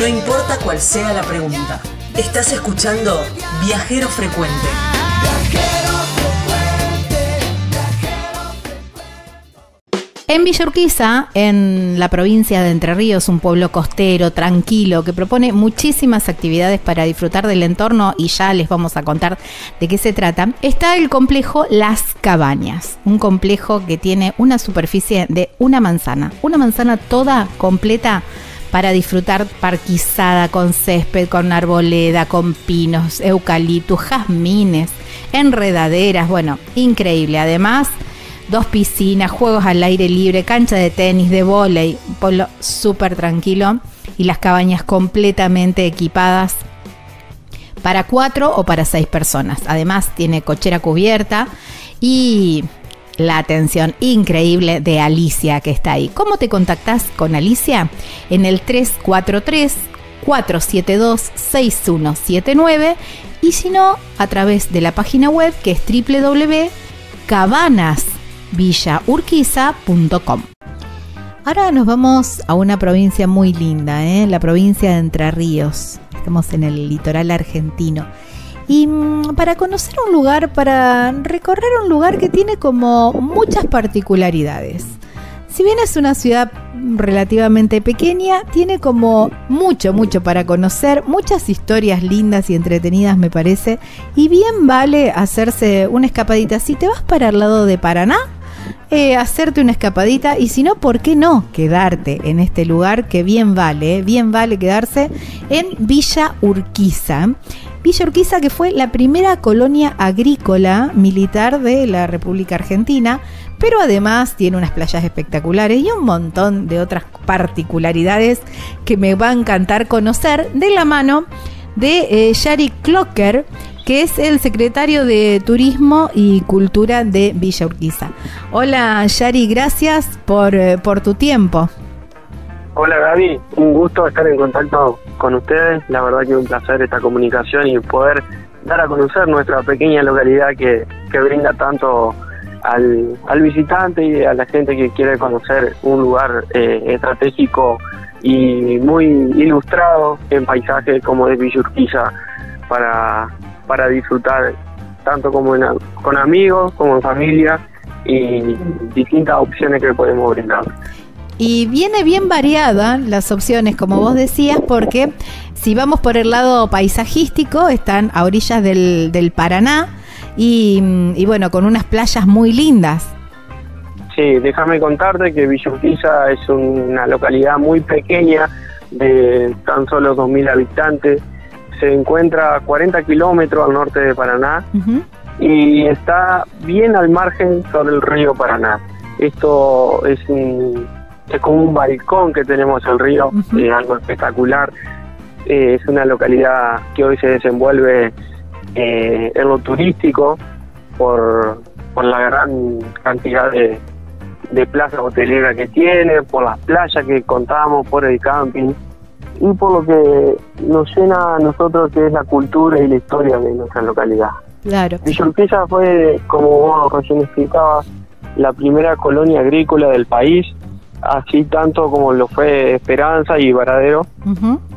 No importa cuál sea la pregunta. Estás escuchando Viajero Frecuente. En Villa Urquiza, en la provincia de Entre Ríos, un pueblo costero, tranquilo, que propone muchísimas actividades para disfrutar del entorno y ya les vamos a contar de qué se trata, está el complejo Las Cabañas, un complejo que tiene una superficie de una manzana, una manzana toda completa para disfrutar parquizada con césped, con arboleda, con pinos, eucaliptus, jazmines, enredaderas, bueno, increíble. Además, dos piscinas, juegos al aire libre, cancha de tenis, de volei, pueblo súper tranquilo y las cabañas completamente equipadas para cuatro o para seis personas. Además tiene cochera cubierta y la atención increíble de Alicia que está ahí. ¿Cómo te contactas con Alicia? En el 343 472 6179 y si no, a través de la página web que es www.cabanas villaurquiza.com. Ahora nos vamos a una provincia muy linda, ¿eh? la provincia de Entre Ríos. Estamos en el litoral argentino. Y mm, para conocer un lugar, para recorrer un lugar que tiene como muchas particularidades. Si bien es una ciudad relativamente pequeña, tiene como mucho, mucho para conocer, muchas historias lindas y entretenidas me parece, y bien vale hacerse una escapadita. Si te vas para el lado de Paraná, eh, hacerte una escapadita y si no, ¿por qué no quedarte en este lugar que bien vale, eh? bien vale quedarse en Villa Urquiza? Villa Urquiza que fue la primera colonia agrícola militar de la República Argentina, pero además tiene unas playas espectaculares y un montón de otras particularidades que me va a encantar conocer de la mano de eh, Shari Clocker, que es el secretario de Turismo y Cultura de Villa Urquiza. Hola Yari, gracias por, eh, por tu tiempo. Hola Gaby, un gusto estar en contacto con ustedes. La verdad que un placer esta comunicación y poder dar a conocer nuestra pequeña localidad que, brinda tanto al, al, visitante y a la gente que quiere conocer un lugar eh, estratégico y muy ilustrado en paisaje como es Villa Urquiza para, para disfrutar tanto como con amigos como en familia y distintas opciones que podemos brindar. Y viene bien variada las opciones, como vos decías, porque si vamos por el lado paisajístico, están a orillas del, del Paraná y, y, bueno, con unas playas muy lindas. Sí, déjame contarte que Villa es una localidad muy pequeña de tan solo 2.000 habitantes se encuentra a 40 kilómetros al norte de Paraná y está bien al margen sobre el río Paraná. Esto es, es como un balcón que tenemos al río, es algo espectacular. Eh, es una localidad que hoy se desenvuelve eh, en lo turístico por, por la gran cantidad de, de plazas hoteleras que tiene, por las playas que contamos, por el camping y por lo que nos llena a nosotros que es la cultura y la historia de nuestra localidad. Claro. Villa fue, como vos recién explicabas, la primera colonia agrícola del país, así tanto como lo fue Esperanza y Varadero.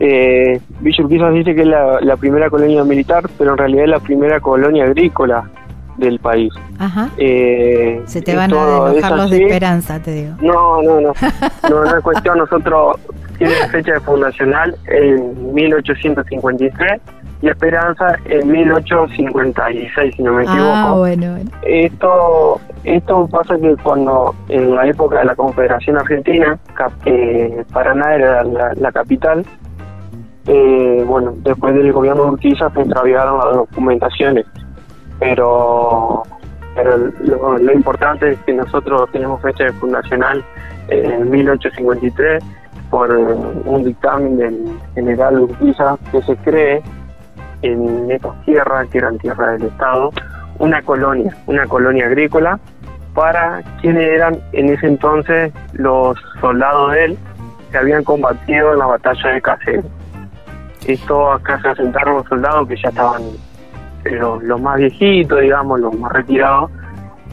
eh, Villa dice que es la, primera colonia militar, pero en realidad es la primera colonia agrícola del país. Ajá. Eh, Se te van a enojar los de Esperanza, te digo. No, no, no. no, no es cuestión. Nosotros tiene fecha de fundacional en 1853 y Esperanza en 1856, si no me ah, equivoco. Ah, bueno, Esto, esto pasa que cuando en la época de la Confederación Argentina, eh, Paraná era la, capital, eh, bueno, después del gobierno de Urquiza se extraviaron las documentaciones, pero pero lo, lo importante es que nosotros tenemos fecha de fundacional en 1853 por un dictamen del general Urquiza que se cree en estas tierras, que eran tierras del Estado, una colonia, una colonia agrícola para quienes eran en ese entonces los soldados de él que habían combatido en la batalla de Caseros. Esto acá se asentaron los soldados que ya estaban los, más viejitos, digamos, los más retirados,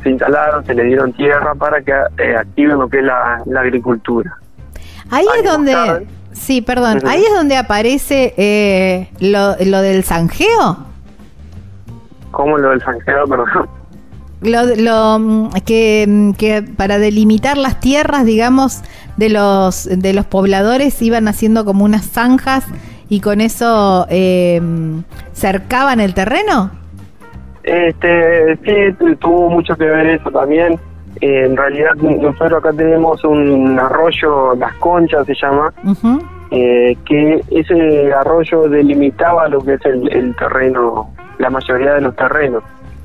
se instalaron, se le dieron tierra para que eh, activen lo que es la agricultura. Ahí es donde, Sí, perdón. Ahí es donde aparece eh, lo, lo del zanjeo. ¿Cómo lo del zanjeo, perdón? Lo, lo que, que para delimitar las tierras, digamos, de los de los pobladores iban haciendo como unas zanjas y con eso eh, cercaban el terreno. Este, sí, tuvo mucho que ver eso también. Eh, en realidad nosotros acá tenemos un arroyo, Las Conchas se llama, eh, que ese arroyo delimitaba lo que es el, terreno, la mayoría de los terrenos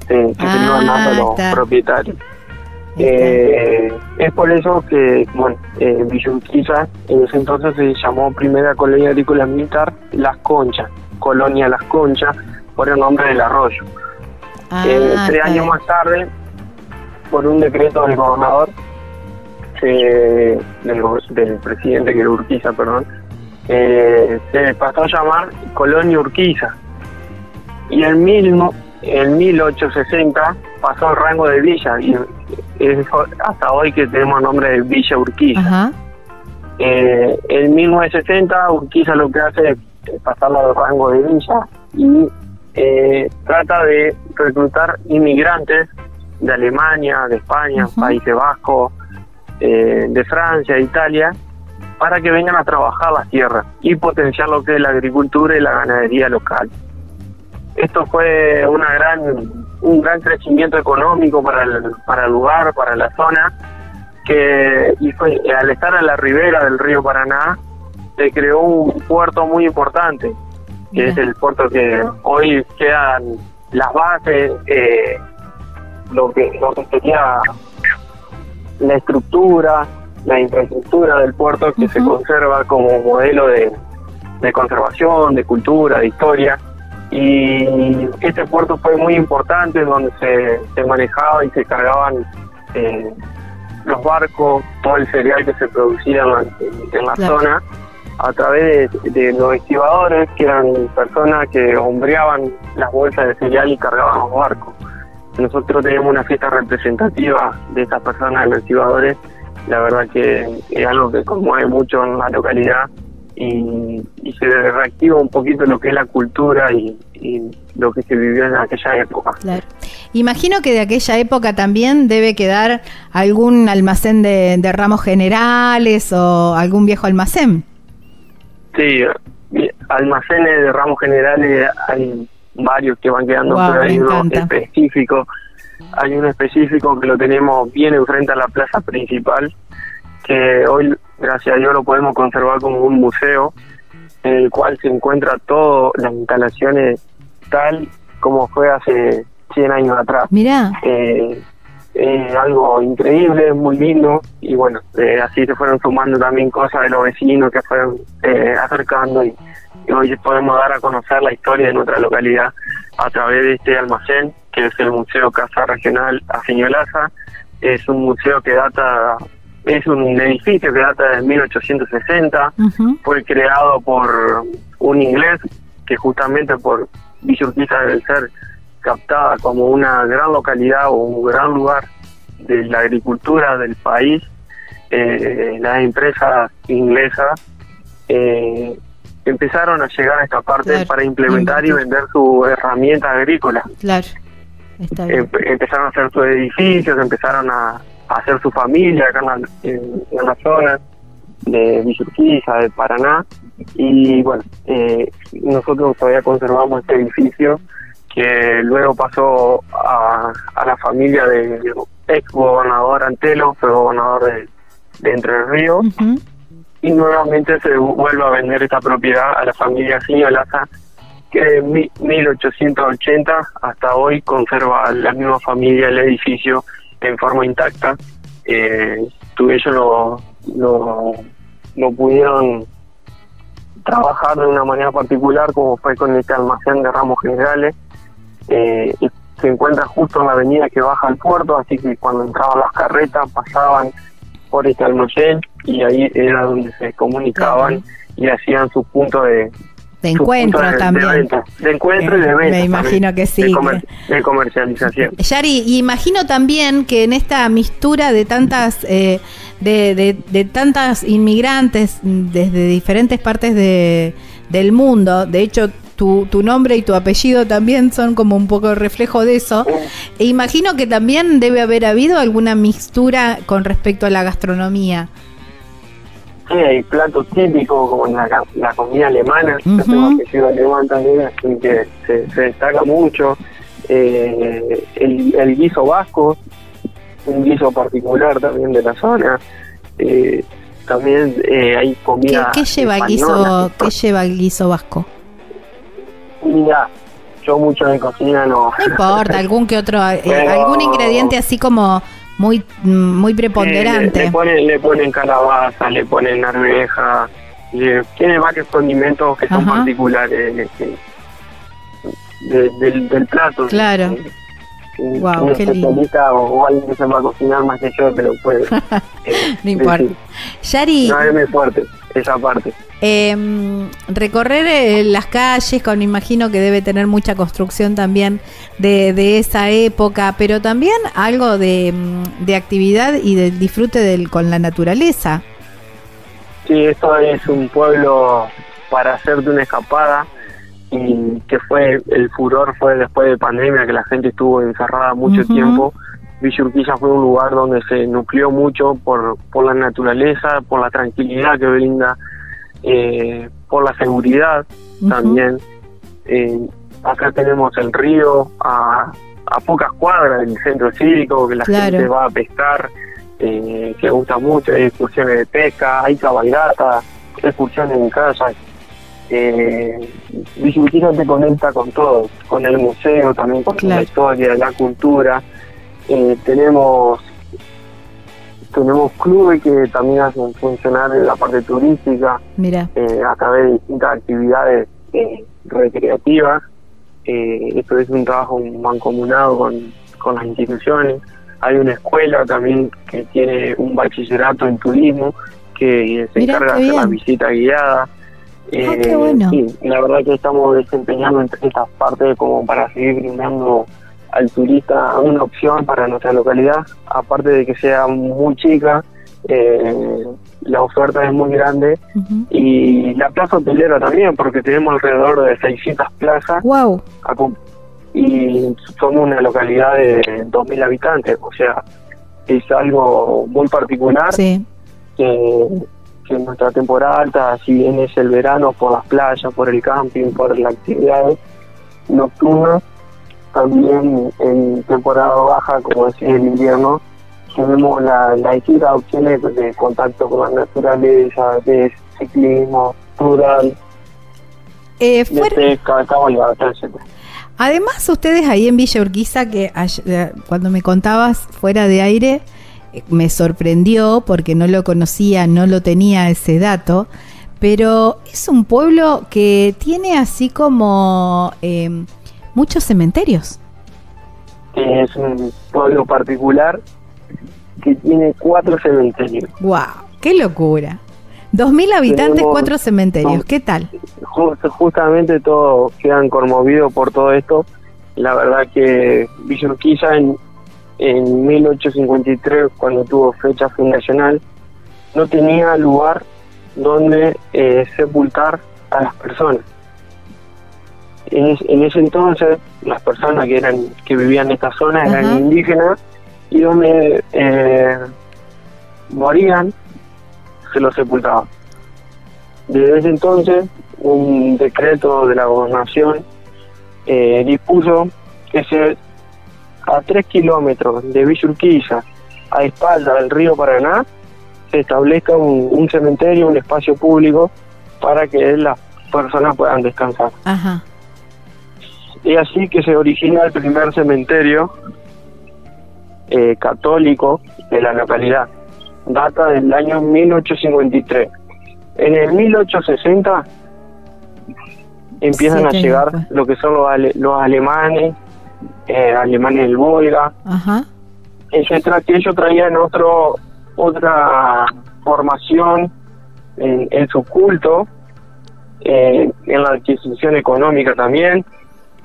eh, que se iban dando los ah, propietarios. Eh, es por eso que, bueno, eh, Villurquiza en ese entonces se llamó Primera Colonia Agrícola Militar Las Conchas, Colonia Las Conchas, por el nombre del arroyo. Ah, tres años más tarde, por un decreto del gobernador, del, del, presidente que era Urquiza, perdón, eh, se pasó a llamar Colonia Urquiza. Y el mismo, en 1860 pasó al rango de villa y es hasta hoy que tenemos nombre de Villa Urquiza. Eh, en 1960 Urquiza lo que hace es pasarlo al rango de villa y eh, trata de reclutar inmigrantes de Alemania, de España, Países Bajos, eh, de Francia, de Italia, para que vengan a trabajar las tierras y potenciar lo que es la agricultura y la ganadería local. Esto fue una gran, un gran crecimiento económico para el, para el lugar, para la zona, que y fue, al estar a la ribera del río Paraná, se creó un puerto muy importante, que es el puerto que hoy quedan las bases, eh, lo que lo que sería la estructura, la infraestructura del puerto que se conserva como modelo de, conservación, de cultura, de historia. Y este puerto fue muy importante donde se, se manejaba y se cargaban eh, los barcos, todo el cereal que se producía en la, zona a través de, los estibadores, que eran personas que hombreaban las bolsas de cereal y cargaban los barcos. Nosotros tenemos una fiesta representativa de estas personas, los estibadores. La verdad que es algo que conmueve mucho en la localidad y, se reactiva un poquito lo que es la cultura y, lo que se vivió en aquella época. Claro. Imagino que de aquella época también debe quedar algún almacén de, de ramos generales o algún viejo almacén. Sí, almacenes de ramos generales hay varios que van quedando, pero hay uno específico, hay uno específico que lo tenemos bien enfrente a la plaza principal, que hoy, gracias a Dios, lo podemos conservar como un museo, en el cual se encuentra todas las instalaciones tal como fue hace 100 años atrás. Mira. Eh, es algo increíble, muy lindo y bueno, eh, así se fueron sumando también cosas de los vecinos que fueron eh, acercando y, hoy podemos dar a conocer la historia de nuestra localidad a través de este almacén que es el Museo Casa Regional Afiñolaza. Es un museo que data, es un edificio que data de 1860, fue creado por un inglés que justamente por Villa debe ser captada como una gran localidad o un gran lugar de la agricultura del país, eh, las empresas inglesas eh, empezaron a llegar a esta parte para implementar y vender su herramienta agrícola. Claro. empezaron a hacer sus edificios, empezaron a, hacer su familia acá en la, zona de Villurquiza, de Paraná, y bueno, eh, nosotros todavía conservamos este edificio que luego pasó a, la familia del ex gobernador Antelo, fue gobernador de, Entre Ríos, y nuevamente se vuelve a vender esta propiedad a la familia Siñolaza, que de 1880 hasta hoy conserva la misma familia el edificio en forma intacta. Eh, ellos lo, lo, lo pudieron trabajar de una manera particular como fue con este almacén de ramos generales eh, se encuentra justo en la avenida que baja al puerto, así que cuando entraban las carretas pasaban por este almacén y ahí era donde se comunicaban y hacían su punto de, de encuentro también. De, encuentro y de venta. Me imagino que sí. De, comercialización. Yari, y imagino también que en esta mistura de tantas, eh, de tantas inmigrantes desde diferentes partes de, del mundo. De hecho, tu, tu, nombre y tu apellido también son como un poco reflejo de eso. E imagino que también debe haber habido alguna mixtura con respecto a la gastronomía. Sí, hay platos típicos como la, la comida alemana, uh -huh. yo tengo apellido alemán también, así que se, se destaca mucho. Eh, el, el, guiso vasco, un guiso particular también de la zona. Eh, también eh, hay comida. ¿Qué, qué lleva el guiso? ¿Qué lleva el guiso vasco? Mira, yo mucho de cocina no. No importa, algún que otro, Pero, algún ingrediente así como muy muy preponderante. Eh, le, ponen, le ponen calabaza, le ponen arveja, le, tiene varios condimentos que son Ajá. particulares eh, de, del, del, plato. Claro. Un, wow, un especialista o, o, alguien que se va a cocinar más que yo, pero puede. eh, no importa. Yari. No es muy fuerte esa parte. Eh, recorrer eh, las calles, con imagino que debe tener mucha construcción también de, de esa época, pero también algo de, mm, de actividad y del disfrute del, con la naturaleza. Sí, esto es un pueblo para hacerte una escapada y que fue el furor fue después de pandemia que la gente estuvo encerrada mucho uh -huh. tiempo. Villa Urquiza fue un lugar donde se nucleó mucho por, por la naturaleza, por la tranquilidad que brinda eh, por la seguridad uh -huh. también. Eh, acá tenemos el río a, a, pocas cuadras del centro cívico, que la claro. gente va a pescar, eh, que gusta mucho, hay excursiones de pesca, hay cabalgata, excursiones en casa. Eh, Villa te conecta con todo, con el museo, también con claro. la historia, la cultura. Eh, tenemos tenemos clubes que también hacen funcionar en la parte turística Mira. Eh, a través de distintas actividades eh, recreativas. Eh, esto es un trabajo mancomunado con, con las instituciones. Hay una escuela también que tiene un bachillerato en turismo que se Mira, encarga de hacer la visita guiada. Ah, qué bueno. sí, la verdad que estamos desempeñando entre estas partes como para seguir brindando al turista una opción para nuestra localidad, aparte de que sea muy chica, eh, la oferta es muy grande uh -huh. y la plaza hotelera también, porque tenemos alrededor de 600 plazas. Wow. Y somos una localidad de 2.000 habitantes, o sea, es algo muy particular. Sí. Que, que en nuestra temporada alta, si bien es el verano, por las playas, por el camping, por las actividades nocturnas, también en temporada baja, como decía el invierno, tenemos la, la distintas opciones de contacto con la naturaleza, de ciclismo, rural, eh, fuera... de pesca, cabalgata, etc. Además, ustedes ahí en Villa Urquiza, que eh, cuando me contabas fuera de aire, eh, me sorprendió porque no lo conocía, no lo tenía ese dato, pero es un pueblo que tiene así como eh, muchos cementerios. Es un pueblo particular que tiene cuatro cementerios. ¡Wow! ¡Qué locura! Dos mil habitantes, Tenemos, cuatro cementerios. No, ¿Qué tal? Justamente todos quedan conmovidos por todo esto. La verdad que Villa en, en 1853, cuando tuvo fecha fundacional, no tenía lugar donde eh, sepultar a las personas en, en, ese entonces las personas que eran que vivían en esta zona eran indígenas y donde eh, morían se los sepultaban. Desde ese entonces un decreto de la gobernación eh, dispuso que se a tres kilómetros de Villurquiza a espalda del río Paraná se establezca un, un cementerio, un espacio público para que las personas puedan descansar. Ajá. Y así que se origina el primer cementerio eh, católico de la localidad. Data del año 1853. En el 1860 empiezan sí, a llegar fue. lo que son los, ale los alemanes, eh, alemanes del Volga, Ajá. etcétera, que ellos traían otro otra formación en, en su culto, eh, en la adquisición económica también,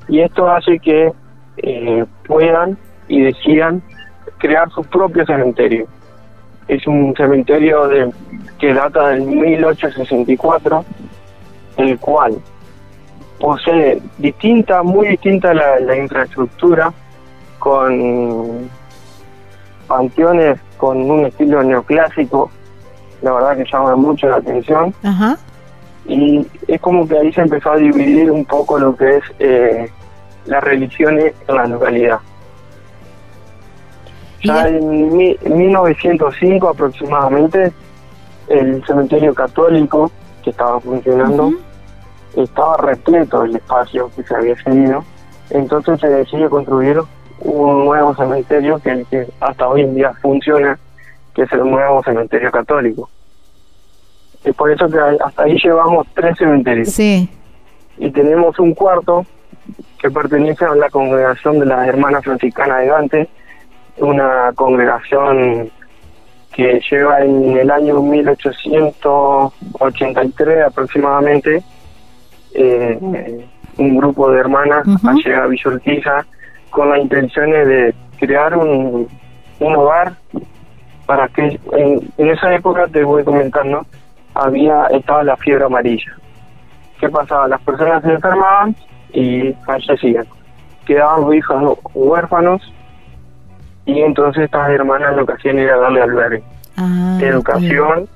y esto hace que eh, puedan y decidan crear su propio cementerio. es un cementerio de, que data del 1864, el cual posee distinta, muy distinta la, la infraestructura, con panteones con un estilo neoclásico, la verdad que llama mucho la atención. Ajá. Y es como que ahí se empezó a dividir un poco lo que es eh, las religiones en la localidad. Ya en mi- 1905 aproximadamente, el cementerio católico que estaba funcionando estaba repleto el espacio que se había cedido. Entonces se decide construir un nuevo cementerio que, que hasta hoy en día funciona, que es el nuevo cementerio católico. Es por eso que hasta ahí llevamos tres cementerios. Sí. Y tenemos un cuarto que pertenece a la congregación de las hermanas franciscanas de Gante, una congregación que lleva en el año 1883 aproximadamente eh, un grupo de hermanas Ujú. a llegar a Villa Urquiza con las intenciones de crear un, un hogar para que en, en esa época te voy comentando había estaba la fiebre amarilla ¿qué pasaba? Las personas se enfermaban y fallecían. Quedaban los hijos huérfanos y entonces estas hermanas lo que hacían era darle albergue, Ah, educación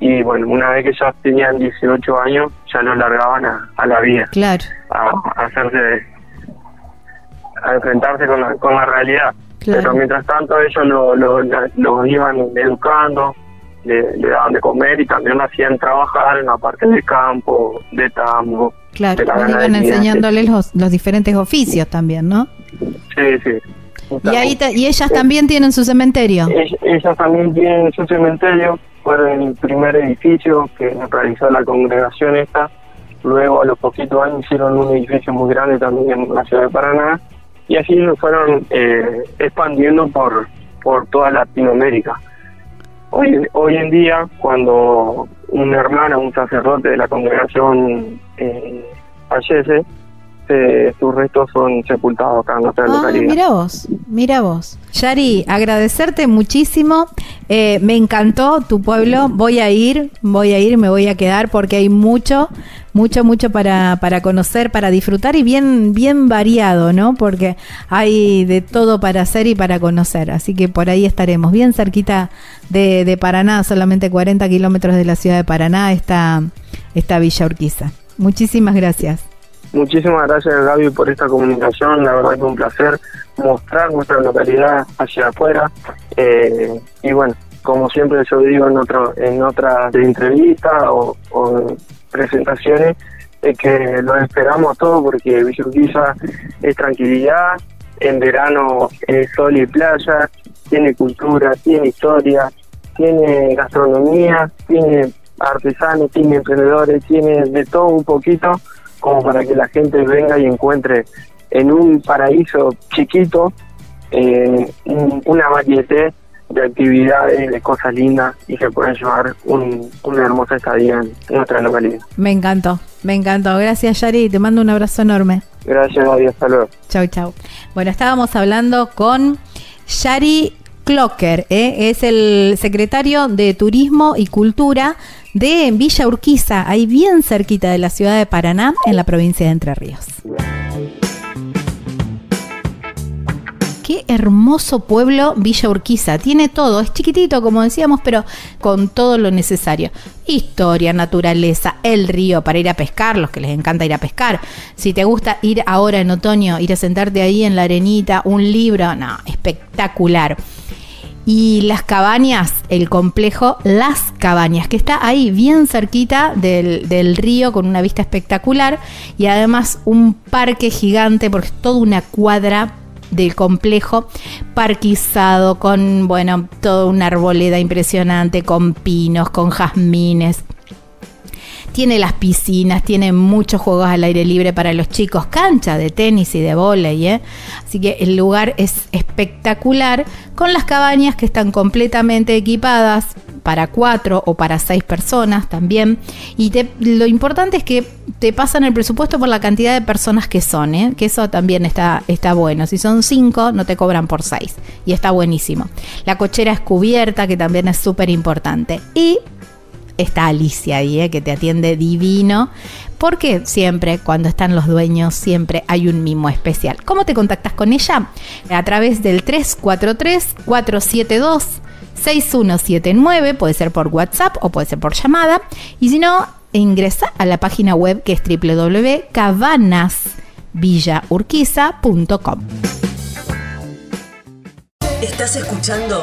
y bueno, una vez que ya tenían 18 años ya los largaban a, a la vida, Claro, a, a hacerse, a enfrentarse con la, con la realidad. Claro. Pero mientras tanto ellos lo, lo, la- los iban educando, le, le daban de comer y también lo hacían trabajar en la parte de campo, de tambo. claro. de Iban ganadería. enseñándoles los, los diferentes oficios también, ¿no? Sí, sí. Y ahí ta- y ellas también tienen su cementerio. Ell- Ellas también tienen su cementerio, fueron el primer edificio que realizó la congregación esta. Luego, a los poquitos años, hicieron un edificio muy grande también en la ciudad de Paraná. Y así lo fueron eh, expandiendo por, por toda Latinoamérica. Hoy, hoy en día, cuando un hermano, un sacerdote de la congregación eh, fallece, eh, sus restos son sepultados acá en nuestra Ah, localidad. mira vos, mira vos. Yari, agradecerte muchísimo. Eh, me encantó tu pueblo. Voy a ir, voy a ir, me voy a quedar porque hay mucho, mucho, mucho para, para conocer, para disfrutar y bien, bien variado, ¿no? Porque hay de todo para hacer y para conocer. Así que por ahí estaremos, bien cerquita de, de Paraná, solamente 40 kilómetros de la ciudad de Paraná está, está Villa Urquiza. Muchísimas gracias. Muchísimas gracias Gaby por esta comunicación, la verdad que un placer mostrar nuestra localidad hacia afuera. Eh, y bueno, como siempre yo digo en otro, en otras entrevistas o, presentaciones, es que los esperamos a todos porque Villa es tranquilidad, en verano es sol y playa, tiene cultura, tiene historia, tiene gastronomía, tiene artesanos, tiene emprendedores, tiene de todo un poquito como para que la gente venga y encuentre en un paraíso chiquito eh, un- una variedad de actividades, de cosas lindas y que pueden llevar un- una hermosa estadía en nuestra localidad. Me encantó, me encantó. Gracias, Yari. Te mando un abrazo enorme. Gracias, Gaby. Hasta luego. Chau, chau. Bueno, estábamos hablando con Yari Clocker, ¿eh? es el secretario de Turismo y Cultura de Villa Urquiza, ahí bien cerquita de la ciudad de Paraná, en la provincia de Entre Ríos. Qué hermoso pueblo Villa Urquiza. Tiene todo, es chiquitito como decíamos, pero con todo lo necesario. Historia, naturaleza, el río para ir a pescar, los que les encanta ir a pescar. Si te gusta ir ahora en otoño, ir a sentarte ahí en la arenita, un libro, no, espectacular. Y las cabañas, el complejo Las Cabañas, que está ahí bien cerquita del, del río con una vista espectacular y además un parque gigante porque es toda una cuadra del complejo parquizado con, bueno, toda una arboleda impresionante, con pinos, con jazmines. Tiene las piscinas, tiene muchos juegos al aire libre para los chicos, cancha de tenis y de vóley, ¿eh? Así que el lugar es espectacular con las cabañas que están completamente equipadas para cuatro o para seis personas también. Y lo importante es que te pasan el presupuesto por la cantidad de personas que son, ¿eh? que eso también está, está bueno. Si son cinco, no te cobran por seis. Y está buenísimo. La cochera es cubierta, que también es súper importante. Y está Alicia ahí, ¿eh? que te atiende divino. Porque siempre, cuando están los dueños, siempre hay un mimo especial. ¿Cómo te contactas con ella? A través del 343-472. 6179, puede ser por WhatsApp o puede ser por llamada. Y si no, ingresa a la página web que es www.cabanasvillaurquiza.com. Estás escuchando